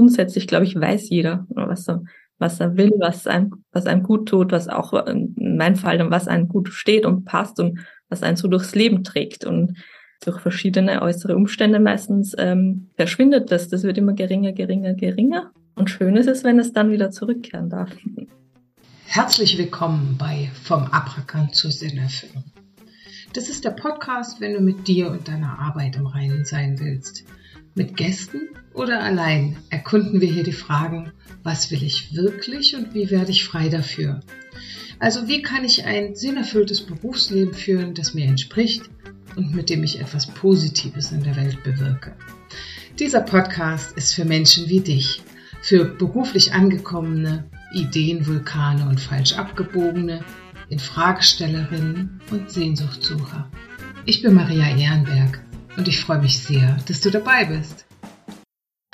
grundsätzlich, glaube ich, weiß jeder, was er, was er will, was einem, was einem gut tut, was auch in meinem Fall dann, was einem gut steht und passt und was einen so durchs Leben trägt. Und durch verschiedene äußere Umstände meistens ähm, verschwindet das. Das wird immer geringer, geringer, geringer. Und schön ist es, wenn es dann wieder zurückkehren darf. Herzlich willkommen bei Vom Abrackern zur Sinnerfüllung. Das ist der Podcast, wenn du mit dir und deiner Arbeit im Reinen sein willst. Mit Gästen oder allein erkunden wir hier die Fragen, was will ich wirklich und wie werde ich frei dafür? Also wie kann ich ein sinnerfülltes Berufsleben führen, das mir entspricht und mit dem ich etwas Positives in der Welt bewirke? Dieser Podcast ist für Menschen wie dich, für beruflich angekommene, Ideenvulkane und falsch abgebogene, Infragestellerinnen und Sehnsuchtsucher. Ich bin Maria Ehrenberg und ich freue mich sehr, dass du dabei bist.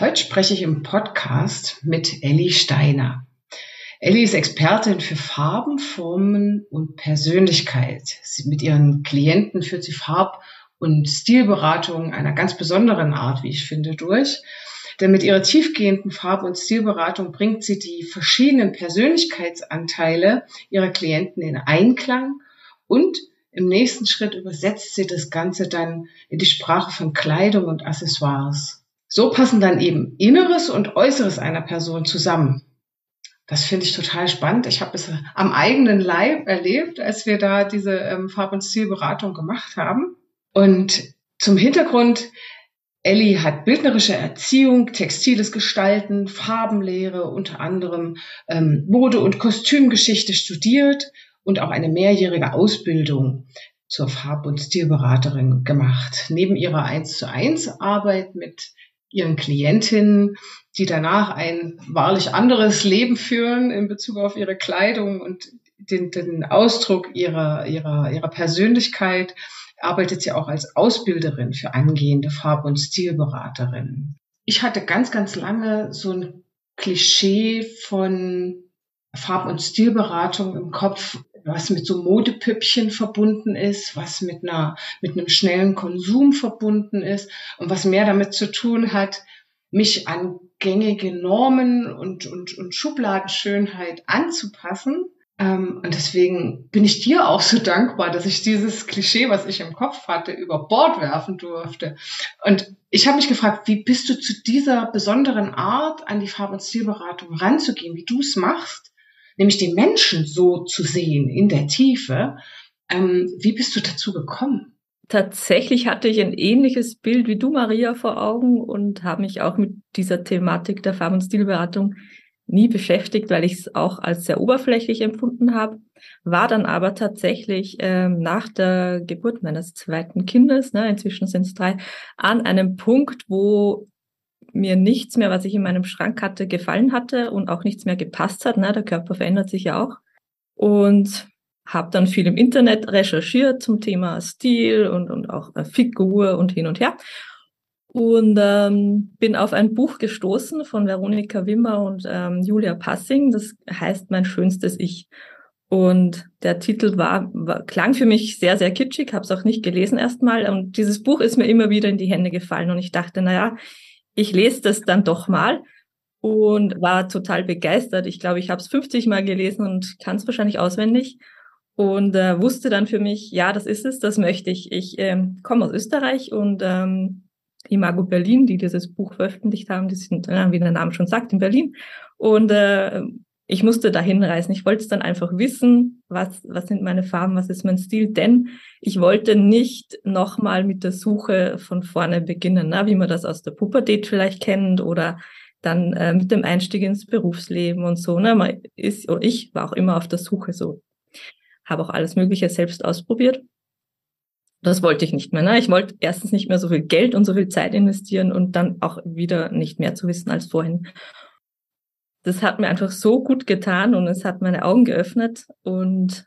Heute spreche ich im Podcast mit Elli Steiner. Elli ist Expertin für Farben, Formen und Persönlichkeit. Sie, mit ihren Klienten führt sie Farb- und Stilberatungen einer ganz besonderen Art, wie ich finde, durch. Denn mit ihrer tiefgehenden Farb- und Stilberatung bringt sie die verschiedenen Persönlichkeitsanteile ihrer Klienten in Einklang und im nächsten Schritt übersetzt sie das Ganze dann in die Sprache von Kleidung und Accessoires. So passen dann eben Inneres und Äußeres einer Person zusammen. Das finde ich total spannend. Ich habe es am eigenen Leib erlebt, als wir da diese ähm, Farb- und Stilberatung gemacht haben. Und zum Hintergrund, Ellie hat bildnerische Erziehung, textiles Gestalten, Farbenlehre, unter anderem ähm, Mode- und Kostümgeschichte studiert und auch eine mehrjährige Ausbildung zur Farb- und Stilberaterin gemacht. Neben ihrer 1 zu 1 Arbeit mit ihren Klientinnen, die danach ein wahrlich anderes Leben führen in Bezug auf ihre Kleidung und den, den Ausdruck ihrer, ihrer, ihrer Persönlichkeit, arbeitet sie auch als Ausbilderin für angehende Farb- und Stilberaterinnen. Ich hatte ganz, ganz lange so ein Klischee von Farb- und Stilberatung im Kopf, was mit so Modepüppchen verbunden ist, was mit einer, mit einem schnellen Konsum verbunden ist und was mehr damit zu tun hat, mich an gängige Normen und, und, und Schubladenschönheit anzupassen. Ähm, und deswegen bin ich dir auch so dankbar, dass ich dieses Klischee, was ich im Kopf hatte, über Bord werfen durfte. Und ich habe mich gefragt, wie bist du zu dieser besonderen Art an die Farb- und Stilberatung ranzugehen, wie du es machst? Nämlich die Menschen so zu sehen in der Tiefe. Ähm, wie bist du dazu gekommen? Tatsächlich hatte ich ein ähnliches Bild wie du, Maria, vor Augen und habe mich auch mit dieser Thematik der Farb- und Stilberatung nie beschäftigt, weil ich es auch als sehr oberflächlich empfunden habe. War dann aber tatsächlich ähm, nach der Geburt meines zweiten Kindes, ne, inzwischen sind es drei, an einem Punkt, wo mir nichts mehr, was ich in meinem Schrank hatte, gefallen hatte und auch nichts mehr gepasst hat. Ne? Der Körper verändert sich ja auch. Und habe dann viel im Internet recherchiert zum Thema Stil und, und auch äh, Figur und hin und her. Und ähm, bin auf ein Buch gestoßen von Veronika Wimmer und ähm, Julia Passing. Das heißt Mein schönstes Ich. Und der Titel war, war klang für mich sehr, sehr kitschig, habe es auch nicht gelesen erstmal. Und dieses Buch ist mir immer wieder in die Hände gefallen. Und ich dachte, naja, ich lese das dann doch mal und war total begeistert. Ich glaube, ich habe es 50 Mal gelesen und kann es wahrscheinlich auswendig und äh, wusste dann für mich, ja, das ist es, das möchte ich. Ich ähm, komme aus Österreich und ähm, Imago Berlin, die dieses Buch veröffentlicht haben, die sind, äh, wie der Name schon sagt, in Berlin. Und äh, ich musste dahin reisen. Ich wollte es dann einfach wissen, was, was sind meine Farben, was ist mein Stil, denn ich wollte nicht nochmal mit der Suche von vorne beginnen, ne? wie man das aus der Pubertät vielleicht kennt oder dann äh, mit dem Einstieg ins Berufsleben und so. Ne? Man ist, oder ich war auch immer auf der Suche so. Habe auch alles Mögliche selbst ausprobiert. Das wollte ich nicht mehr. Ne? Ich wollte erstens nicht mehr so viel Geld und so viel Zeit investieren und dann auch wieder nicht mehr zu wissen als vorhin das hat mir einfach so gut getan und es hat meine Augen geöffnet und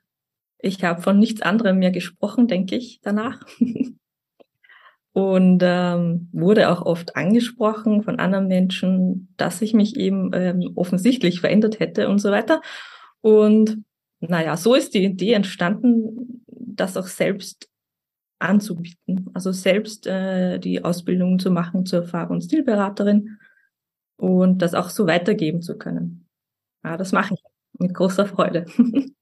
ich habe von nichts anderem mehr gesprochen, denke ich, danach. und ähm, wurde auch oft angesprochen von anderen Menschen, dass ich mich eben ähm, offensichtlich verändert hätte und so weiter. Und naja, so ist die Idee entstanden, das auch selbst anzubieten. Also selbst äh, die Ausbildung zu machen zur Farb- und Stilberaterin und das auch so weitergeben zu können. Ja, das mache ich mit großer Freude.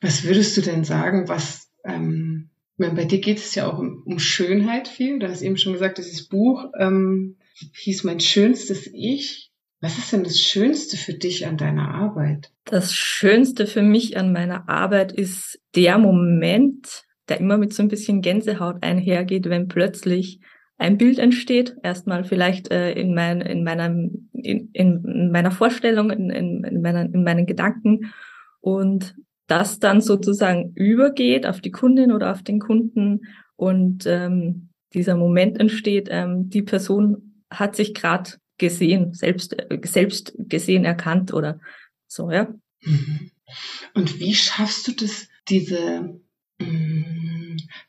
Was würdest du denn sagen, was ähm, meine, bei dir geht es ja auch um, um, Schönheit viel. Du hast eben schon gesagt, dieses Buch ähm, hieß Mein schönstes Ich. Was ist denn das Schönste für dich an deiner Arbeit? Das Schönste für mich an meiner Arbeit ist der Moment, der immer mit so ein bisschen Gänsehaut einhergeht, wenn plötzlich ein Bild entsteht. Erstmal vielleicht äh, in, mein, in, meinem, in, in meiner Vorstellung, in, in, in, meinen, in meinen Gedanken. Und das dann sozusagen übergeht auf die Kundin oder auf den Kunden und ähm, dieser Moment entsteht, ähm, die Person hat sich gerade gesehen, selbst, äh, selbst gesehen, erkannt oder so, ja. Mhm. Und wie schaffst du das, diese, mm,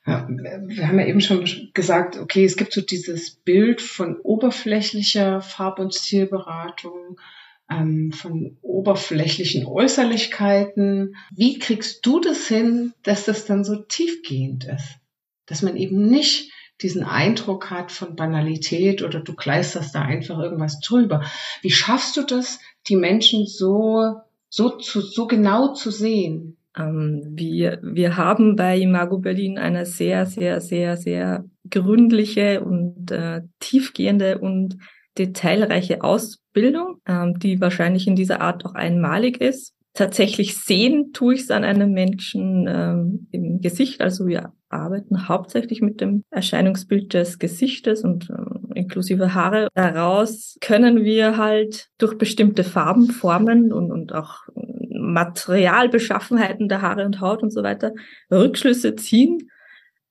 wir haben ja eben schon gesagt, okay, es gibt so dieses Bild von oberflächlicher Farb- und Stilberatung, ähm, von oberflächlichen Äußerlichkeiten. Wie kriegst du das hin, dass das dann so tiefgehend ist? Dass man eben nicht diesen Eindruck hat von Banalität oder du kleisterst da einfach irgendwas drüber. Wie schaffst du das, die Menschen so, so, zu, so genau zu sehen? Ähm, wir, wir haben bei Imago Berlin eine sehr, sehr, sehr, sehr gründliche und äh, tiefgehende und detailreiche Ausbildung, ähm, die wahrscheinlich in dieser Art auch einmalig ist. Tatsächlich sehen tue ich es an einem Menschen ähm, im Gesicht. Also wir arbeiten hauptsächlich mit dem Erscheinungsbild des Gesichtes und äh, inklusive Haare. Daraus können wir halt durch bestimmte Farben, Formen und, und auch Materialbeschaffenheiten der Haare und Haut und so weiter Rückschlüsse ziehen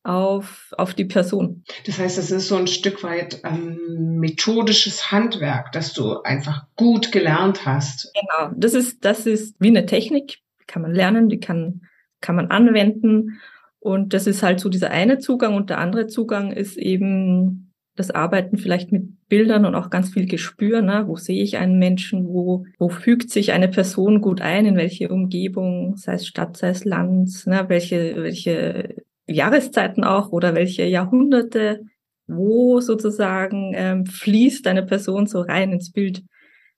auf, auf die Person. Das heißt, es ist so ein Stück weit ähm, methodisches Handwerk, das du einfach gut gelernt hast. Genau, das ist, das ist wie eine Technik, die kann man lernen, die kann, kann man anwenden. Und das ist halt so dieser eine Zugang und der andere Zugang ist eben das Arbeiten vielleicht mit Bildern und auch ganz viel Gespür, ne? wo sehe ich einen Menschen, wo, wo fügt sich eine Person gut ein, in welche Umgebung, sei es Stadt, sei es Land, ne? welche, welche Jahreszeiten auch oder welche Jahrhunderte, wo sozusagen ähm, fließt eine Person so rein ins Bild.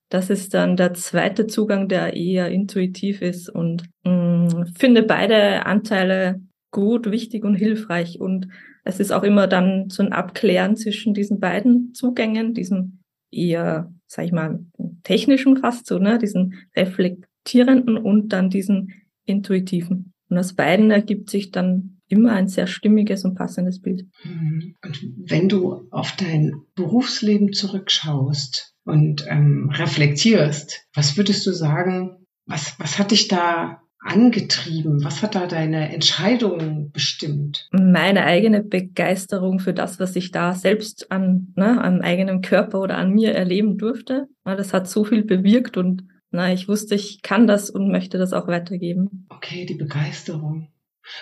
Das ist dann der zweite Zugang, der eher intuitiv ist und mh, mm, finde beide Anteile gut, wichtig und hilfreich. Und es ist auch immer dann so ein Abklären zwischen diesen beiden Zugängen, diesem eher, sag ich mal, technischen fast so, ne, diesen reflektierenden und dann diesen intuitiven. Und aus beiden ergibt sich dann immer ein sehr stimmiges und passendes Bild. Mhm. Und wenn du auf dein Berufsleben zurückschaust und ähm, reflektierst, was würdest du sagen, was, was hat dich da angetrieben? Was hat da deine Entscheidungen bestimmt? Meine eigene Begeisterung für das, was ich da selbst an, ne, an eigenem Körper oder an mir erleben durfte. Das hat so viel bewirkt und na, ich wusste, ich kann das und möchte das auch weitergeben. Okay, die Begeisterung.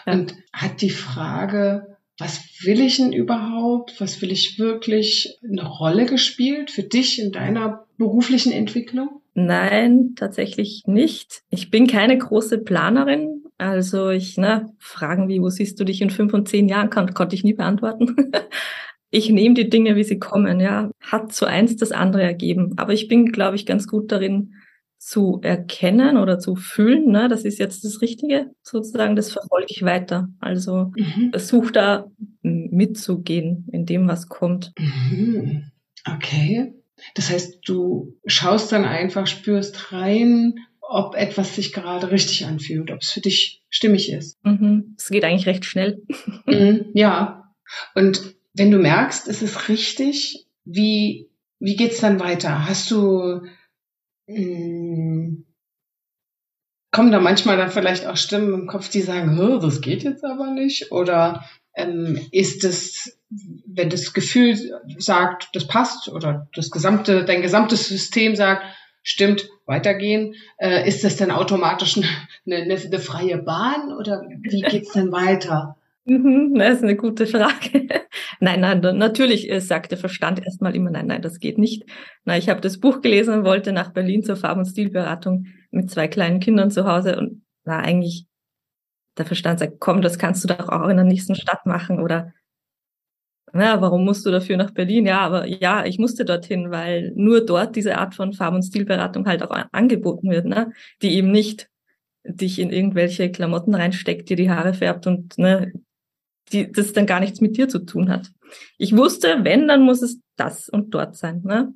Ja. Und hat die Frage, was will ich denn überhaupt? Was will ich wirklich eine Rolle gespielt für dich in deiner beruflichen Entwicklung? Nein, tatsächlich nicht. Ich bin keine große Planerin. Also ich, ne, Fragen wie, wo siehst du dich in fünf und zehn Jahren, kann, konnte ich nie beantworten. ich nehme die Dinge, wie sie kommen, ja. Hat so eins das andere ergeben. Aber ich bin, glaube ich, ganz gut darin, zu erkennen oder zu fühlen, ne, das ist jetzt das Richtige, sozusagen, das verfolge ich weiter. Also mhm. versuche da mitzugehen in dem, was kommt. Mhm. Okay. Das heißt, du schaust dann einfach, spürst rein, ob etwas sich gerade richtig anfühlt, ob es für dich stimmig ist. Mhm. Es geht eigentlich recht schnell. Mhm. Ja. Und wenn du merkst, es ist richtig, wie, wie geht's dann weiter? Hast du hm. Kommen da manchmal dann vielleicht auch Stimmen im Kopf, die sagen, das geht jetzt aber nicht? Oder ähm, ist es, wenn das Gefühl sagt, das passt oder das gesamte, dein gesamtes System sagt, stimmt, weitergehen, äh, ist das dann automatisch eine, eine, eine freie Bahn oder wie geht's denn weiter? Mhm, das ist eine gute Frage. nein, nein, natürlich äh, sagt der Verstand erstmal immer, nein, nein, das geht nicht. Na, ich habe das Buch gelesen und wollte nach Berlin zur Farb- und Stilberatung mit zwei kleinen Kindern zu Hause und na, eigentlich der Verstand sagt, komm, das kannst du doch auch in der nächsten Stadt machen oder na, warum musst du dafür nach Berlin? Ja, aber ja, ich musste dorthin, weil nur dort diese Art von Farb- und Stilberatung halt auch angeboten wird, ne? die eben nicht dich in irgendwelche Klamotten reinsteckt, dir die Haare färbt und ne, die, das dann gar nichts mit dir zu tun hat. Ich wusste, wenn, dann muss es das und dort sein. Ne?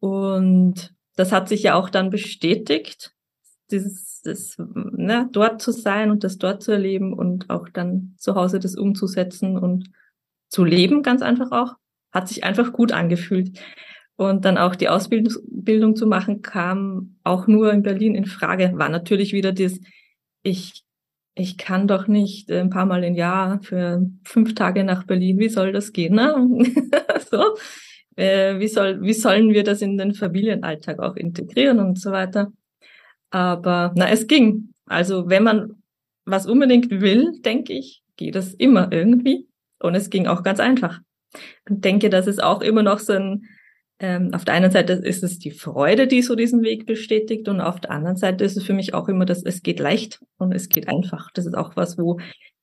Und das hat sich ja auch dann bestätigt, dieses, das, ne, dort zu sein und das dort zu erleben und auch dann zu Hause das umzusetzen und zu leben, ganz einfach auch, hat sich einfach gut angefühlt. Und dann auch die Ausbildung zu machen, kam auch nur in Berlin in Frage. War natürlich wieder das, ich, ich kann doch nicht ein paar Mal im Jahr für fünf Tage nach Berlin. Wie soll das gehen? Ne? so, äh, wie soll, wie sollen wir das in den Familienalltag auch integrieren und so weiter? Aber na, es ging. Also wenn man was unbedingt will, denke ich, geht das immer irgendwie. Und es ging auch ganz einfach. Und denke, dass es auch immer noch so ein, ähm, auf der einen Seite ist es die Freude, die so diesen Weg bestätigt und auf der anderen Seite ist es für mich auch immer, dass es geht leicht und es geht einfach. Das ist auch was, wo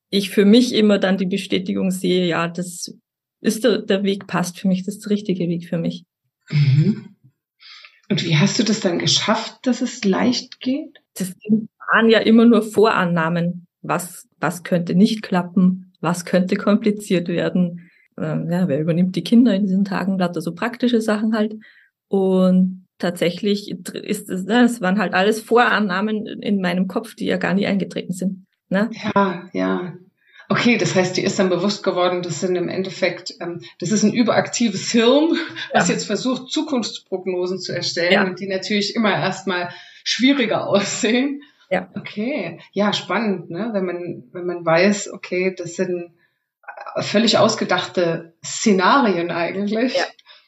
ich für mich immer dann die Bestätigung sehe, ja, das ist der, der Weg passt für mich, das ist der richtige Weg für mich. Mhm. Und wie hast du das dann geschafft, dass es leicht geht? Das waren ja immer nur Vorannahmen. Was, was könnte nicht klappen? was könnte kompliziert werden, ähm, ja, wer übernimmt die Kinder in diesen Tagen, lauter so praktische Sachen halt. Und tatsächlich ist es, ne, es waren halt alles Vorannahmen in meinem Kopf, die ja gar nie eingetreten sind. Ne? Ja, ja. Okay, das heißt, dir ist dann bewusst geworden, das sind im Endeffekt, ähm, das ist ein überaktives Hirn, was ja. jetzt versucht, Zukunftsprognosen zu erstellen ja. und die natürlich immer erstmal schwieriger aussehen. Ja. Okay, ja, spannend, ne? wenn man, wenn man weiß, okay, das sind völlig ausgedachte Szenarien eigentlich, ja.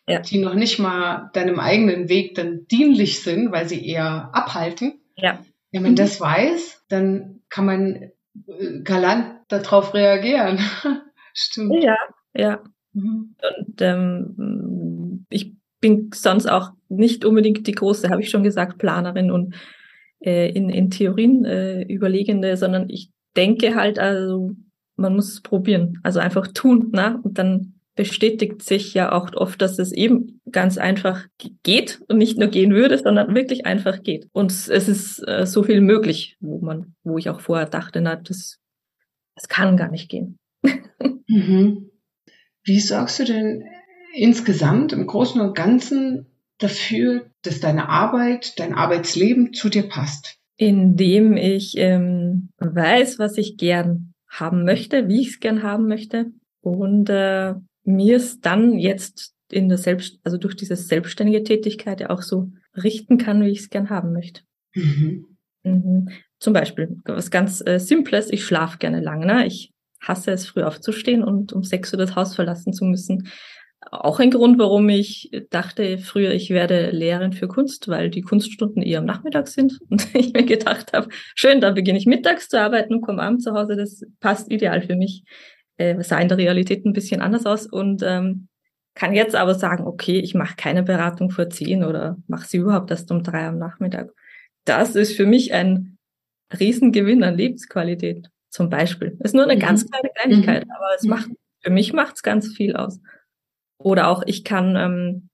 Ja. die noch nicht mal deinem eigenen Weg dann dienlich sind, weil sie eher abhalten. Ja. Wenn man mhm. das weiß, dann kann man äh, galant darauf reagieren. Stimmt. Ja, ja. Mhm. Und ähm, ich bin sonst auch nicht unbedingt die große, habe ich schon gesagt, Planerin und äh, in, in Theorien äh, überlegende, sondern ich denke halt, also man muss es probieren, also einfach tun, ne? Und dann bestätigt sich ja auch oft, dass es eben ganz einfach geht und nicht nur gehen würde, sondern wirklich einfach geht. Und es ist äh, so viel möglich, wo man, wo ich auch vorher dachte, na, das, das kann gar nicht gehen. mhm. Wie sorgst du denn insgesamt im Großen und Ganzen dafür, dass deine Arbeit, dein Arbeitsleben zu dir passt? Indem ich ähm, weiß, was ich gern haben möchte, wie ich es gern haben möchte und äh, mir es dann jetzt in der Selbst, also durch diese selbstständige Tätigkeit ja auch so richten kann, wie ich es gern haben möchte. Mhm. Mhm. Zum Beispiel was ganz äh, Simples, ich schlafe gerne lang. Ne? Ich hasse es, früh aufzustehen und um sechs Uhr das Haus verlassen zu müssen auch ein Grund, warum ich dachte früher, ich werde Lehrerin für Kunst, weil die Kunststunden eher am Nachmittag sind. Und ich mir gedacht habe, schön, da beginne ich mittags zu arbeiten und komme abends zu Hause. Das passt ideal für mich. Äh, sah in der Realität ein bisschen anders aus und ähm, kann jetzt aber sagen, okay, ich mache keine Beratung vor zehn oder mache sie überhaupt erst um drei am Nachmittag. Das ist für mich ein Riesengewinn an Lebensqualität. Zum Beispiel. Ist nur eine mhm. ganz kleine Kleinigkeit, mhm. aber es macht, für mich macht es ganz viel aus. Oder auch ich kann ähm,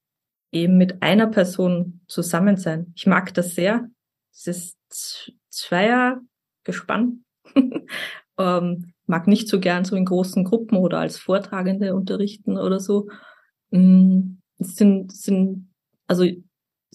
eben mit einer Person zusammen sein. Ich mag das sehr. Es ist zweier gespannt. ähm, mag nicht so gern so in großen Gruppen oder als Vortragende unterrichten oder so. Mm, es sind, sind, also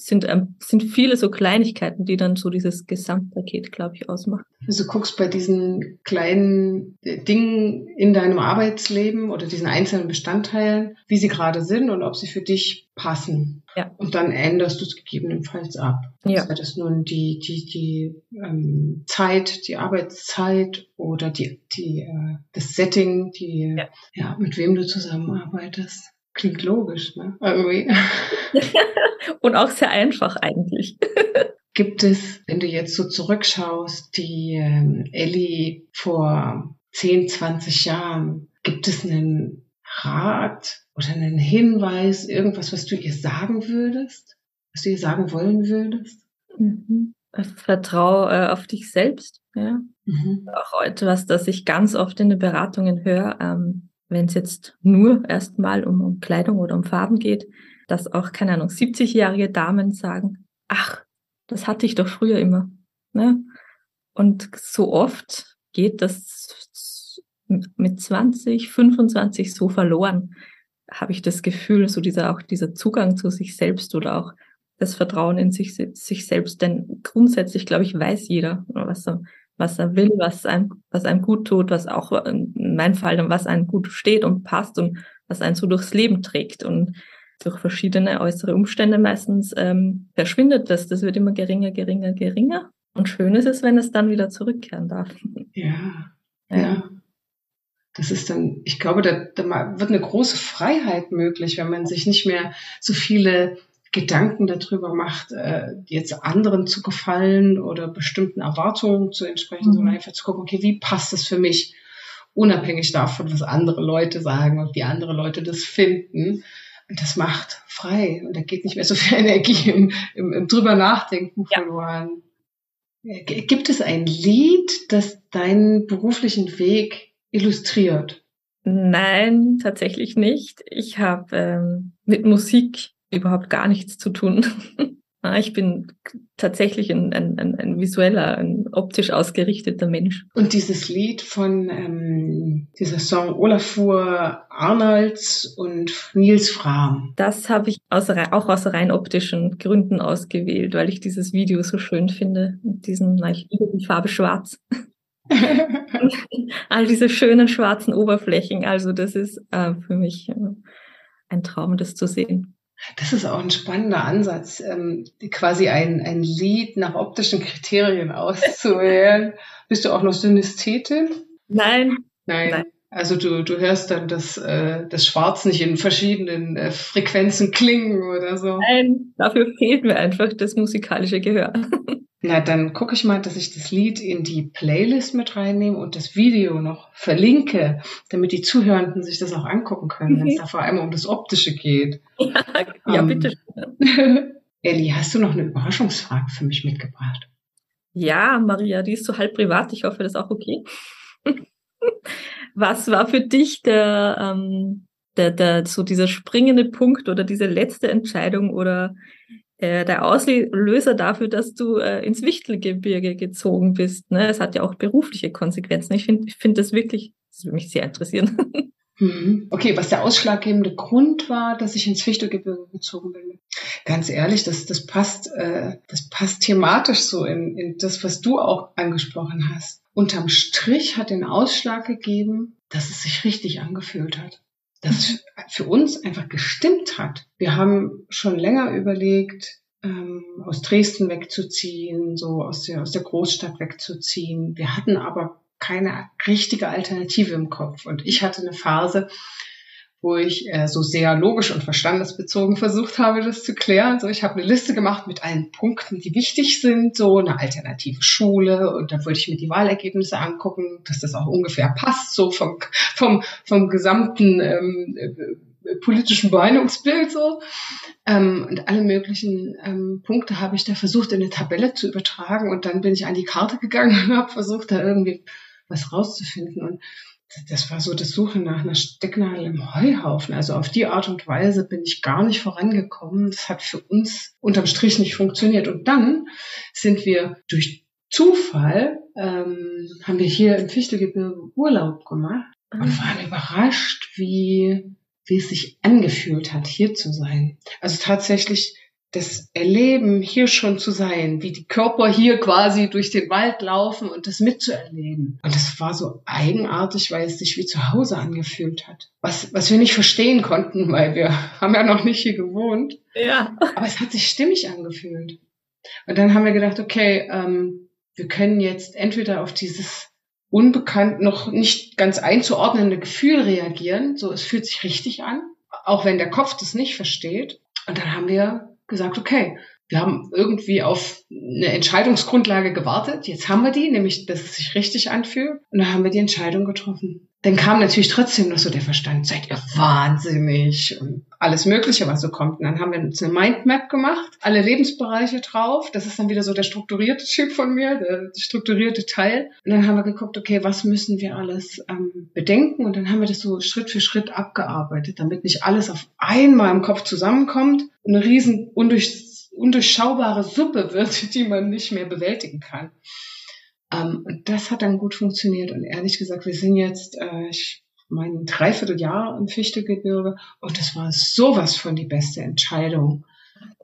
sind, ähm, sind viele so Kleinigkeiten, die dann so dieses Gesamtpaket, glaube ich, ausmachen. Also du guckst bei diesen kleinen äh, Dingen in deinem Arbeitsleben oder diesen einzelnen Bestandteilen, wie sie gerade sind und ob sie für dich passen. Ja. Und dann änderst du es gegebenenfalls ab. Ja. Sei das nun die, die, die ähm, Zeit, die Arbeitszeit oder die, die, äh, das Setting, die, ja. ja, mit wem du zusammenarbeitest. Klingt logisch, ne? Irgendwie. Und auch sehr einfach eigentlich. Gibt es, wenn du jetzt so zurückschaust, die ähm, Ellie vor 10, 20 Jahren, gibt es einen Rat oder einen Hinweis, irgendwas, was du ihr sagen würdest? Was du ihr sagen wollen würdest? Mhm. Vertrau äh, auf dich selbst. Ja. Mhm. Auch etwas, das ich ganz oft in den Beratungen höre. Ähm, wenn es jetzt nur erstmal um, um Kleidung oder um Farben geht, dass auch, keine Ahnung, 70-jährige Damen sagen, ach, das hatte ich doch früher immer. Ne? Und so oft geht das mit 20, 25 so verloren, habe ich das Gefühl, so dieser auch dieser Zugang zu sich selbst oder auch das Vertrauen in sich, sich selbst. Denn grundsätzlich, glaube ich, weiß jeder, was er, was er will, was einem, was einem gut tut, was auch in meinem Fall dann, was einem gut steht und passt und was einen so durchs Leben trägt. Und durch verschiedene äußere Umstände meistens ähm, verschwindet das. Das wird immer geringer, geringer, geringer. Und schön ist es, wenn es dann wieder zurückkehren darf. Ja, ja. ja. Das ist dann, ich glaube, da, da wird eine große Freiheit möglich, wenn man sich nicht mehr so viele Gedanken darüber macht, äh, jetzt anderen zu gefallen oder bestimmten Erwartungen zu entsprechen, mhm. sondern einfach zu gucken, okay, wie passt das für mich, unabhängig davon, was andere Leute sagen und wie andere Leute das finden. Und das macht frei und da geht nicht mehr so viel Energie im, im, im drüber nachdenken ja. verloren. Gibt es ein Lied, das deinen beruflichen Weg illustriert? Nein, tatsächlich nicht. Ich habe ähm, mit Musik überhaupt gar nichts zu tun. Ich bin tatsächlich ein, ein, ein, ein visueller, ein optisch ausgerichteter Mensch. Und dieses Lied von ähm, dieser Song Olafur Arnolds und Nils Fram. Das habe ich aus, auch aus rein optischen Gründen ausgewählt, weil ich dieses Video so schön finde. Mit diesen, na, ich liebe die Farbe Schwarz. All diese schönen schwarzen Oberflächen. Also das ist äh, für mich äh, ein Traum, das zu sehen. Das ist auch ein spannender Ansatz, ähm, quasi ein, ein Lied nach optischen Kriterien auszuwählen. Bist du auch noch Synästhetin? Nein. Nein. Nein. Also du, du hörst dann das, äh, das Schwarz nicht in verschiedenen äh, Frequenzen klingen oder so. Nein, dafür fehlt mir einfach das musikalische Gehör. Na, dann gucke ich mal, dass ich das Lied in die Playlist mit reinnehme und das Video noch verlinke, damit die Zuhörenden sich das auch angucken können, wenn es da vor allem um das Optische geht. Ja, ja um, bitte. Elli, hast du noch eine Überraschungsfrage für mich mitgebracht? Ja, Maria, die ist so halb privat. Ich hoffe, das ist auch okay. Was war für dich der, ähm, der, der, so dieser springende Punkt oder diese letzte Entscheidung oder äh, der Auslöser dafür, dass du äh, ins Wichtelgebirge gezogen bist. Ne? Es hat ja auch berufliche Konsequenzen. Ich finde ich find das wirklich, das würde mich sehr interessieren. Mhm. Okay, was der ausschlaggebende Grund war, dass ich ins Fichtelgebirge gezogen bin. Ganz ehrlich, das, das passt, äh, das passt thematisch so in, in das, was du auch angesprochen hast. Unterm Strich hat den Ausschlag gegeben, dass es sich richtig angefühlt hat das für uns einfach gestimmt hat. Wir haben schon länger überlegt, ähm, aus Dresden wegzuziehen, so aus der, aus der Großstadt wegzuziehen. Wir hatten aber keine richtige Alternative im Kopf. Und ich hatte eine Phase, wo ich äh, so sehr logisch und verstandesbezogen versucht habe, das zu klären. So, ich habe eine Liste gemacht mit allen Punkten, die wichtig sind, so eine alternative Schule und dann wollte ich mir die Wahlergebnisse angucken, dass das auch ungefähr passt, so vom vom vom gesamten ähm, äh, politischen Meinungsbild so. Ähm, und alle möglichen ähm, Punkte habe ich da versucht in eine Tabelle zu übertragen und dann bin ich an die Karte gegangen und habe versucht, da irgendwie was rauszufinden und das war so das Suche nach einer Stecknadel im Heuhaufen. Also auf die Art und Weise bin ich gar nicht vorangekommen. Das hat für uns unterm Strich nicht funktioniert. Und dann sind wir durch Zufall, ähm, haben wir hier im Fichtelgebirge Urlaub gemacht und ah. waren überrascht, wie, wie es sich angefühlt hat, hier zu sein. Also tatsächlich das Erleben, hier schon zu sein, wie die Körper hier quasi durch den Wald laufen und das mitzuerleben. Und das war so eigenartig, weil es sich wie zu Hause angefühlt hat. Was, was wir nicht verstehen konnten, weil wir haben ja noch nicht hier gewohnt. Ja. Aber es hat sich stimmig angefühlt. Und dann haben wir gedacht, okay, ähm, wir können jetzt entweder auf dieses unbekannt, noch nicht ganz einzuordnende Gefühl reagieren. So, es fühlt sich richtig an, auch wenn der Kopf das nicht versteht. Und dann haben wir gesagt, okay, wir haben irgendwie auf eine Entscheidungsgrundlage gewartet. Jetzt haben wir die, nämlich, dass es sich richtig anfühlt. Und dann haben wir die Entscheidung getroffen. Dann kam natürlich trotzdem noch so der Verstand, seid ihr wahnsinnig und alles Mögliche, was so kommt. Und dann haben wir uns eine Mindmap gemacht, alle Lebensbereiche drauf. Das ist dann wieder so der strukturierte Typ von mir, der strukturierte Teil. Und dann haben wir geguckt, okay, was müssen wir alles ähm, bedenken? Und dann haben wir das so Schritt für Schritt abgearbeitet, damit nicht alles auf einmal im Kopf zusammenkommt eine riesen undurch undurchschaubare Suppe wird, die man nicht mehr bewältigen kann. Ähm, und das hat dann gut funktioniert. Und ehrlich gesagt, wir sind jetzt, äh, ich mein Dreivierteljahr im Fichtegebirge und das war sowas von die beste Entscheidung,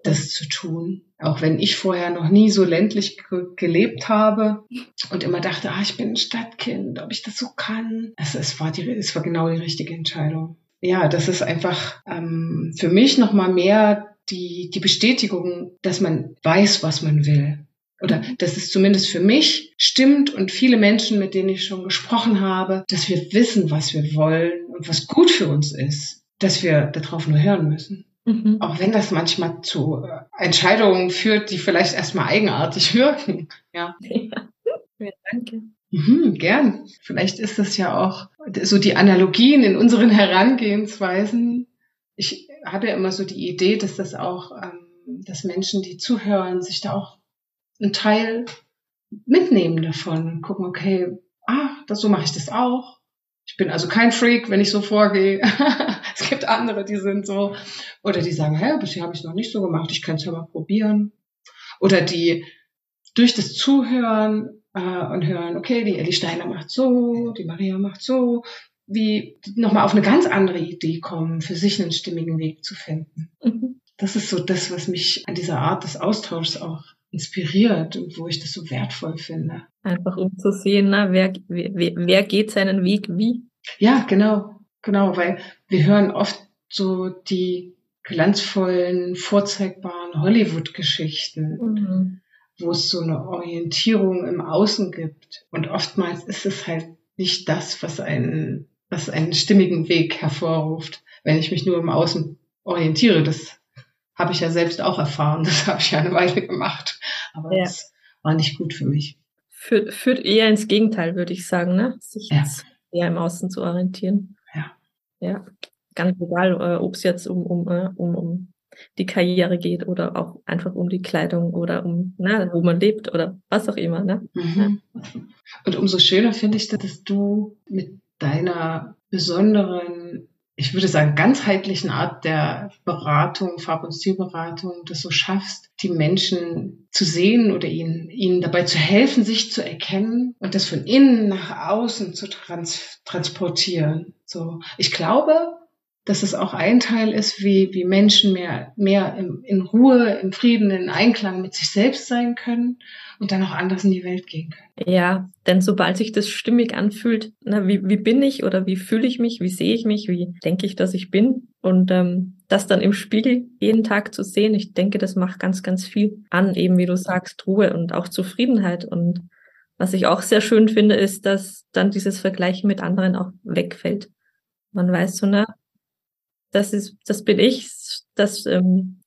das zu tun. Auch wenn ich vorher noch nie so ländlich ge gelebt habe und immer dachte, ah, ich bin ein Stadtkind, ob ich das so kann. Also es war die, es war genau die richtige Entscheidung. Ja, das ist einfach ähm, für mich nochmal mehr die, die Bestätigung, dass man weiß, was man will. Oder mhm. dass es zumindest für mich stimmt und viele Menschen, mit denen ich schon gesprochen habe, dass wir wissen, was wir wollen und was gut für uns ist, dass wir darauf nur hören müssen. Mhm. Auch wenn das manchmal zu äh, Entscheidungen führt, die vielleicht erstmal eigenartig wirken. Ja. ja. danke. Mhm, gern. Vielleicht ist das ja auch so die Analogien in unseren Herangehensweisen. Ich habe ja immer so die Idee, dass das auch, ähm, dass Menschen, die zuhören, sich da auch einen Teil mitnehmen davon und gucken, okay, ah, das, so mache ich das auch. Ich bin also kein Freak, wenn ich so vorgehe. es gibt andere, die sind so, oder die sagen, hä, bisher habe ich noch nicht so gemacht, ich kann es ja mal probieren. Oder die durch das Zuhören äh, und hören, okay, die Ellie Steiner macht so, die Maria macht so, wie nochmal auf eine ganz andere Idee kommen, für sich einen stimmigen Weg zu finden. Mhm. Das ist so das, was mich an dieser Art des Austauschs auch inspiriert und wo ich das so wertvoll finde. Einfach um zu sehen, na, wer, wer, wer geht seinen Weg wie. Ja, genau, genau, weil wir hören oft so die glanzvollen, vorzeigbaren Hollywood-Geschichten, mhm. wo es so eine Orientierung im Außen gibt. Und oftmals ist es halt nicht das, was einen was einen stimmigen Weg hervorruft, wenn ich mich nur im Außen orientiere. Das habe ich ja selbst auch erfahren. Das habe ich ja eine Weile gemacht. Aber ja. das war nicht gut für mich. Führt, führt eher ins Gegenteil, würde ich sagen, ne? Sich ja. eher im Außen zu orientieren. Ja. Ja. Ganz egal, äh, ob es jetzt um, um, äh, um, um die Karriere geht oder auch einfach um die Kleidung oder um, ne, wo man lebt oder was auch immer. Ne? Mhm. Und umso schöner finde ich, dass du mit deiner besonderen, ich würde sagen, ganzheitlichen Art der Beratung, Farb- und Stilberatung, das so schaffst, die Menschen zu sehen oder ihnen, ihnen dabei zu helfen, sich zu erkennen und das von innen nach außen zu trans transportieren. So, ich glaube, dass es auch ein Teil ist, wie, wie Menschen mehr, mehr in, in Ruhe, in Frieden, in Einklang mit sich selbst sein können und dann auch anders in die Welt gehen können. Ja, denn sobald sich das stimmig anfühlt, na, wie, wie bin ich oder wie fühle ich mich, wie sehe ich mich, wie denke ich, dass ich bin und ähm, das dann im Spiegel jeden Tag zu sehen, ich denke, das macht ganz, ganz viel an, eben wie du sagst, Ruhe und auch Zufriedenheit und was ich auch sehr schön finde, ist, dass dann dieses Vergleichen mit anderen auch wegfällt. Man weiß so, ne, das ist, das bin ich, das ähm,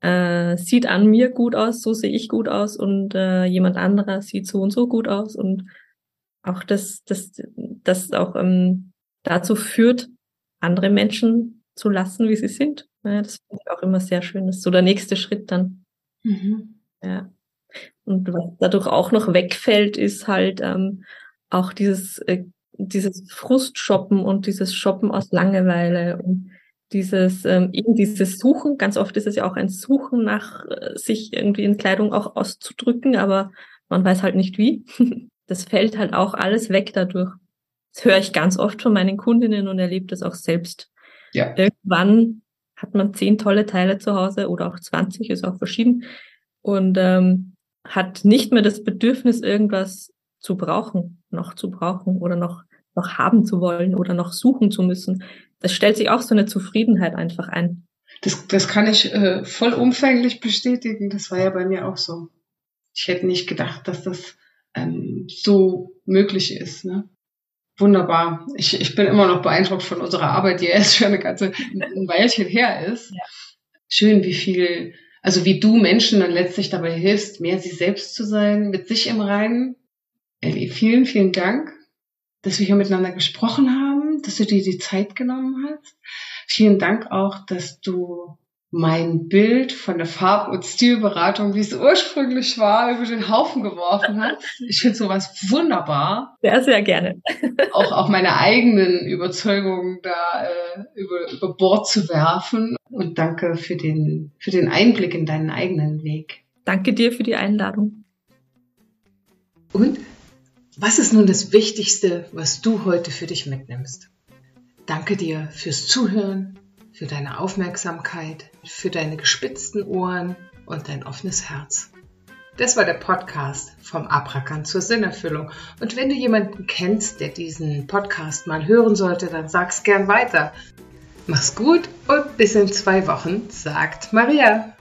äh, sieht an mir gut aus, so sehe ich gut aus und äh, jemand anderer sieht so und so gut aus und auch das, das, das auch ähm, dazu führt, andere Menschen zu lassen, wie sie sind. Ja, das finde ich auch immer sehr schön. Das ist so der nächste Schritt dann. Mhm. Ja. Und was dadurch auch noch wegfällt, ist halt ähm, auch dieses äh, dieses Frustshoppen und dieses Shoppen aus Langeweile und dieses ähm, eben dieses Suchen, ganz oft ist es ja auch ein Suchen nach äh, sich irgendwie in Kleidung auch auszudrücken, aber man weiß halt nicht wie. Das fällt halt auch alles weg dadurch. Das höre ich ganz oft von meinen Kundinnen und erlebe das auch selbst. Ja. Irgendwann hat man zehn tolle Teile zu Hause oder auch 20, ist auch verschieden und ähm, hat nicht mehr das Bedürfnis, irgendwas zu brauchen, noch zu brauchen oder noch, noch haben zu wollen oder noch suchen zu müssen. Das stellt sich auch so eine Zufriedenheit einfach ein. Das, das kann ich äh, vollumfänglich bestätigen. Das war ja bei mir auch so. Ich hätte nicht gedacht, dass das ähm, so möglich ist. Ne? Wunderbar. Ich, ich bin immer noch beeindruckt von unserer Arbeit, die erst schon eine ganze ein Weilchen her ist. Ja. Schön, wie viel Also wie du Menschen dann letztlich dabei hilfst, mehr sie selbst zu sein, mit sich im Reinen. Ellie, vielen, vielen Dank, dass wir hier miteinander gesprochen haben, dass du dir die Zeit genommen hast. Vielen Dank auch, dass du mein Bild von der Farb- und Stilberatung, wie es ursprünglich war, über den Haufen geworfen hast. Ich finde sowas wunderbar. Sehr, sehr gerne. auch, auch meine eigenen Überzeugungen da äh, über, über Bord zu werfen. Und danke für den, für den Einblick in deinen eigenen Weg. Danke dir für die Einladung. Und was ist nun das Wichtigste, was du heute für dich mitnimmst? Danke dir fürs Zuhören, für deine Aufmerksamkeit, für deine gespitzten Ohren und dein offenes Herz. Das war der Podcast vom Abrakan zur Sinnerfüllung. Und wenn du jemanden kennst, der diesen Podcast mal hören sollte, dann sag's gern weiter. Mach's gut und bis in zwei Wochen, sagt Maria.